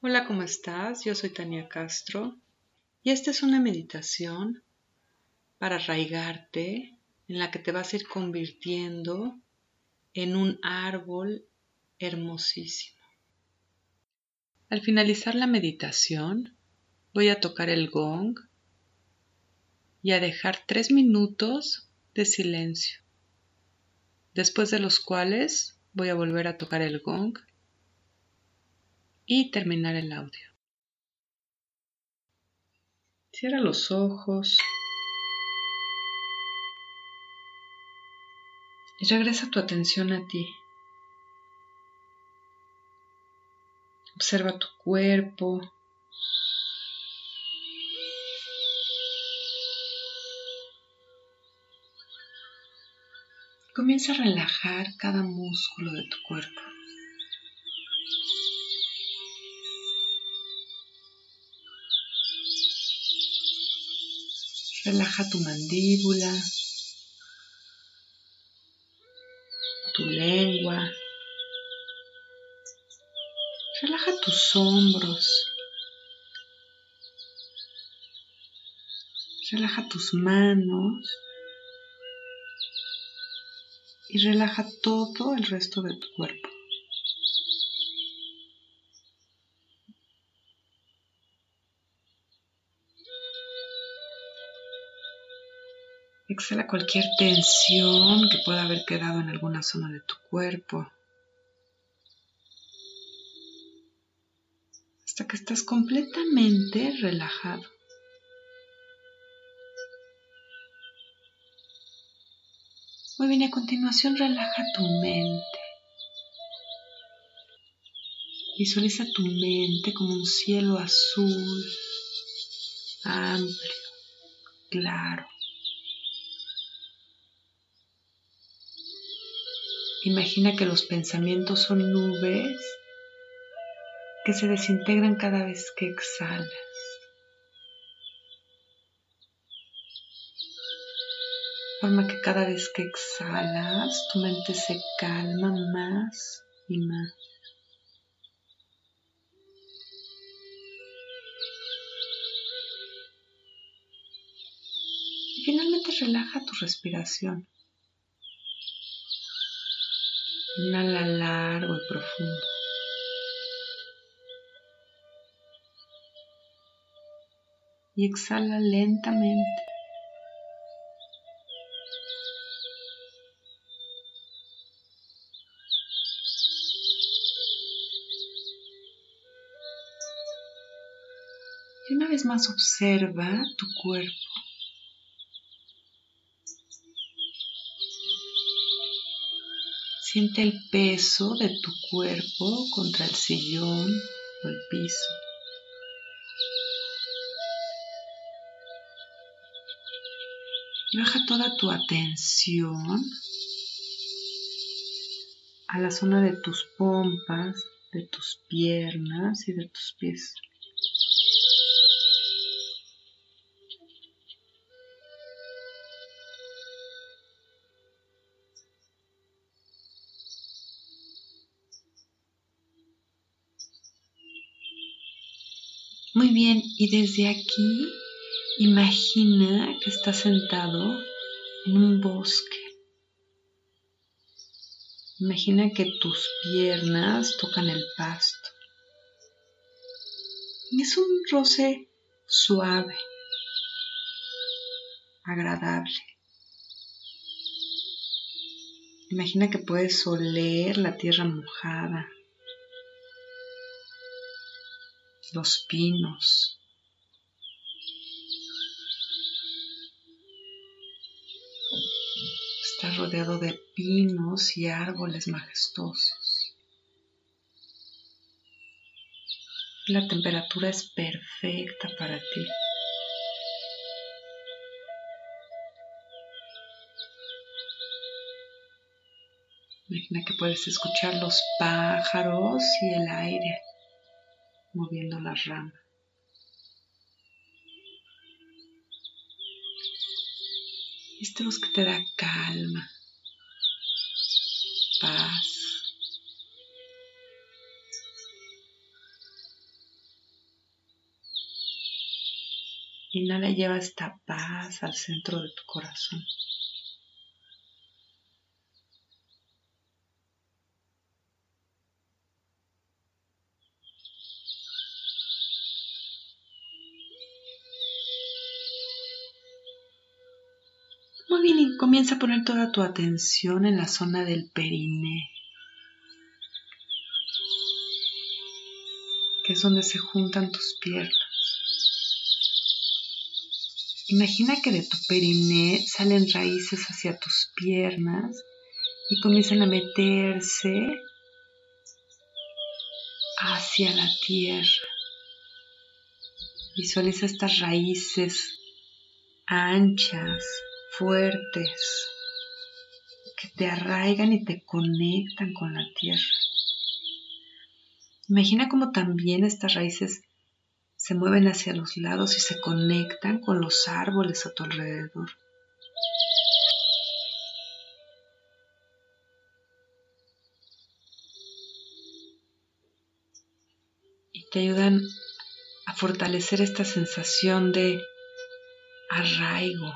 Hola, ¿cómo estás? Yo soy Tania Castro y esta es una meditación para arraigarte en la que te vas a ir convirtiendo en un árbol hermosísimo. Al finalizar la meditación, voy a tocar el gong y a dejar tres minutos de silencio, después de los cuales voy a volver a tocar el gong y terminar el audio. Cierra los ojos y regresa tu atención a ti. Observa tu cuerpo. Comienza a relajar cada músculo de tu cuerpo. Relaja tu mandíbula, tu lengua. Relaja tus hombros. Relaja tus manos. Y relaja todo el resto de tu cuerpo. Exhala cualquier tensión que pueda haber quedado en alguna zona de tu cuerpo. Hasta que estás completamente relajado. Muy bien, a continuación relaja tu mente. Visualiza tu mente como un cielo azul, amplio, claro. Imagina que los pensamientos son nubes que se desintegran cada vez que exhalas. Forma que cada vez que exhalas tu mente se calma más y más. Y finalmente relaja tu respiración. Inhala largo y profundo. Y exhala lentamente. Y una vez más observa tu cuerpo. Siente el peso de tu cuerpo contra el sillón o el piso. Y baja toda tu atención a la zona de tus pompas, de tus piernas y de tus pies. Muy bien, y desde aquí imagina que estás sentado en un bosque. Imagina que tus piernas tocan el pasto. Es un roce suave, agradable. Imagina que puedes oler la tierra mojada, los pinos. Está rodeado de pinos y árboles majestuosos. La temperatura es perfecta para ti. Imagina que puedes escuchar los pájaros y el aire moviendo las ramas. Este bosque te da calma, paz. Inhala y lleva esta paz al centro de tu corazón. Comienza a poner toda tu atención en la zona del periné, que es donde se juntan tus piernas. Imagina que de tu periné salen raíces hacia tus piernas y comienzan a meterse hacia la tierra. Visualiza estas raíces anchas, fuertes, que te arraigan y te conectan con la tierra. Imagina cómo también estas raíces se mueven hacia los lados y se conectan con los árboles a tu alrededor. Y te ayudan a fortalecer esta sensación de arraigo.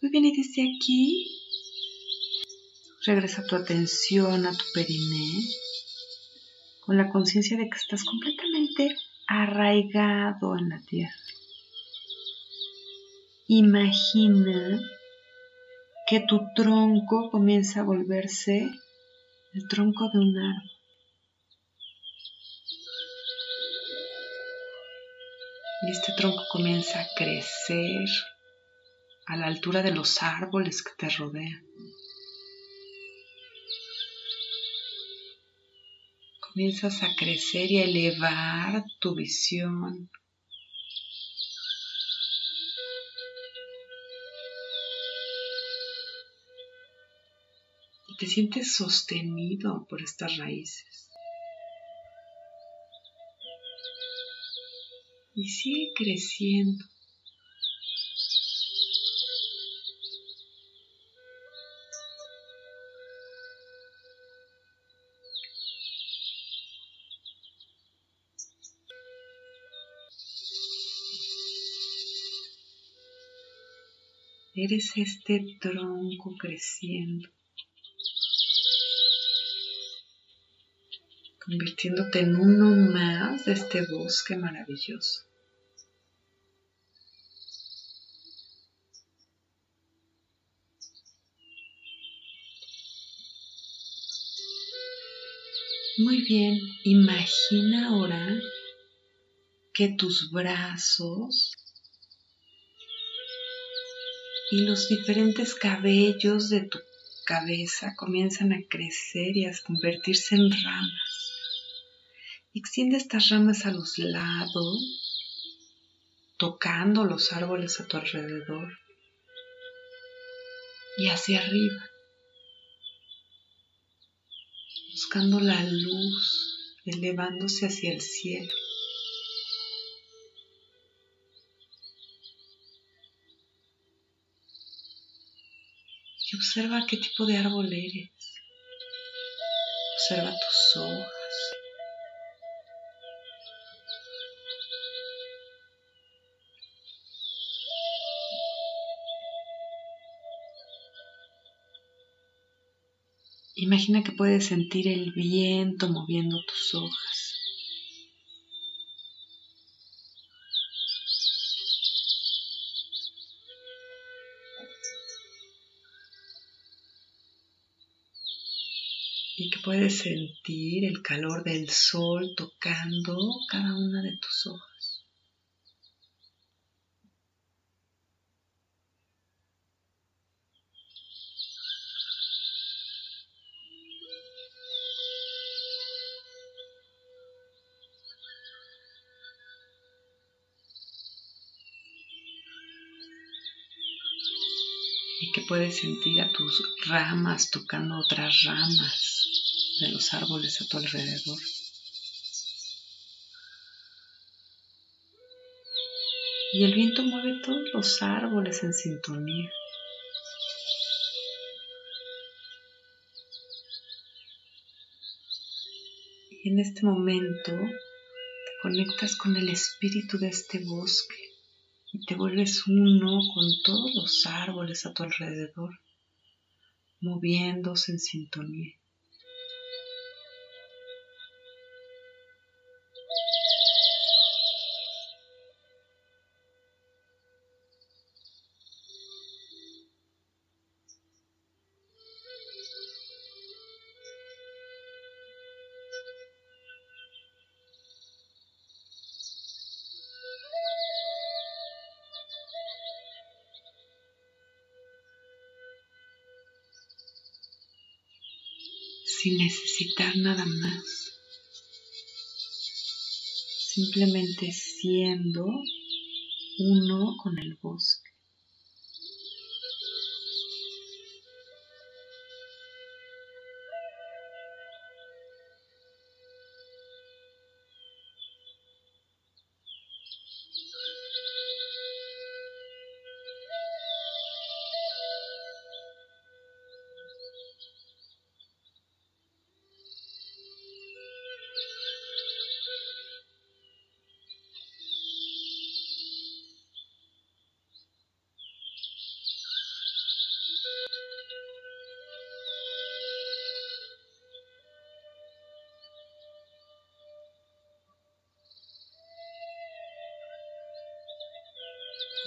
Muy bien, y desde aquí Regresa tu atención a tu periné con la conciencia de que estás completamente arraigado en la tierra. Imagina que tu tronco comienza a volverse el tronco de un árbol. Y este tronco comienza a crecer a la altura de los árboles que te rodean. comienzas a crecer y a elevar tu visión. Y te sientes sostenido por estas raíces. Y sigue creciendo. Eres este tronco creciendo, convirtiéndote en uno más de este bosque maravilloso. Muy bien, imagina ahora que tus brazos y los diferentes cabellos de tu cabeza comienzan a crecer y a convertirse en ramas. Extiende estas ramas a los lados, tocando los árboles a tu alrededor y hacia arriba, buscando la luz, elevándose hacia el cielo. Observa qué tipo de árbol eres. Observa tus hojas. Imagina que puedes sentir el viento moviendo tus hojas. Puedes sentir el calor del sol tocando cada una de tus hojas. y que puedes sentir a tus ramas tocando otras ramas de los árboles a tu alrededor. Y el viento mueve todos los árboles en sintonía. en este momento te conectas con el espíritu de este bosque y te vuelves uno con todos los árboles a tu alrededor, moviéndose en sintonía. Sin necesitar nada más. Simplemente siendo uno con el bosque.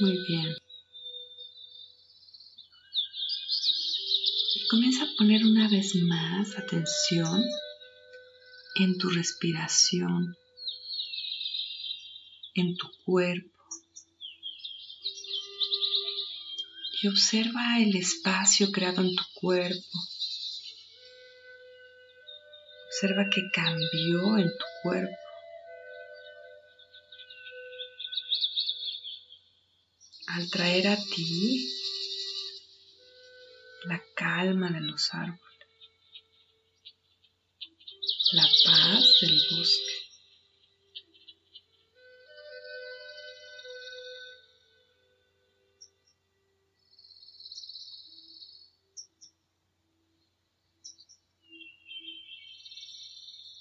Muy bien. Y comienza a poner una vez más atención en tu respiración, en tu cuerpo. Y observa el espacio creado en tu cuerpo. Observa que cambió en tu cuerpo. Al traer a ti la calma de los árboles, la paz del bosque.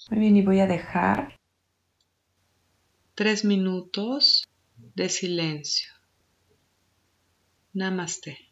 Muy bien, y voy a dejar tres minutos de silencio. Namaste.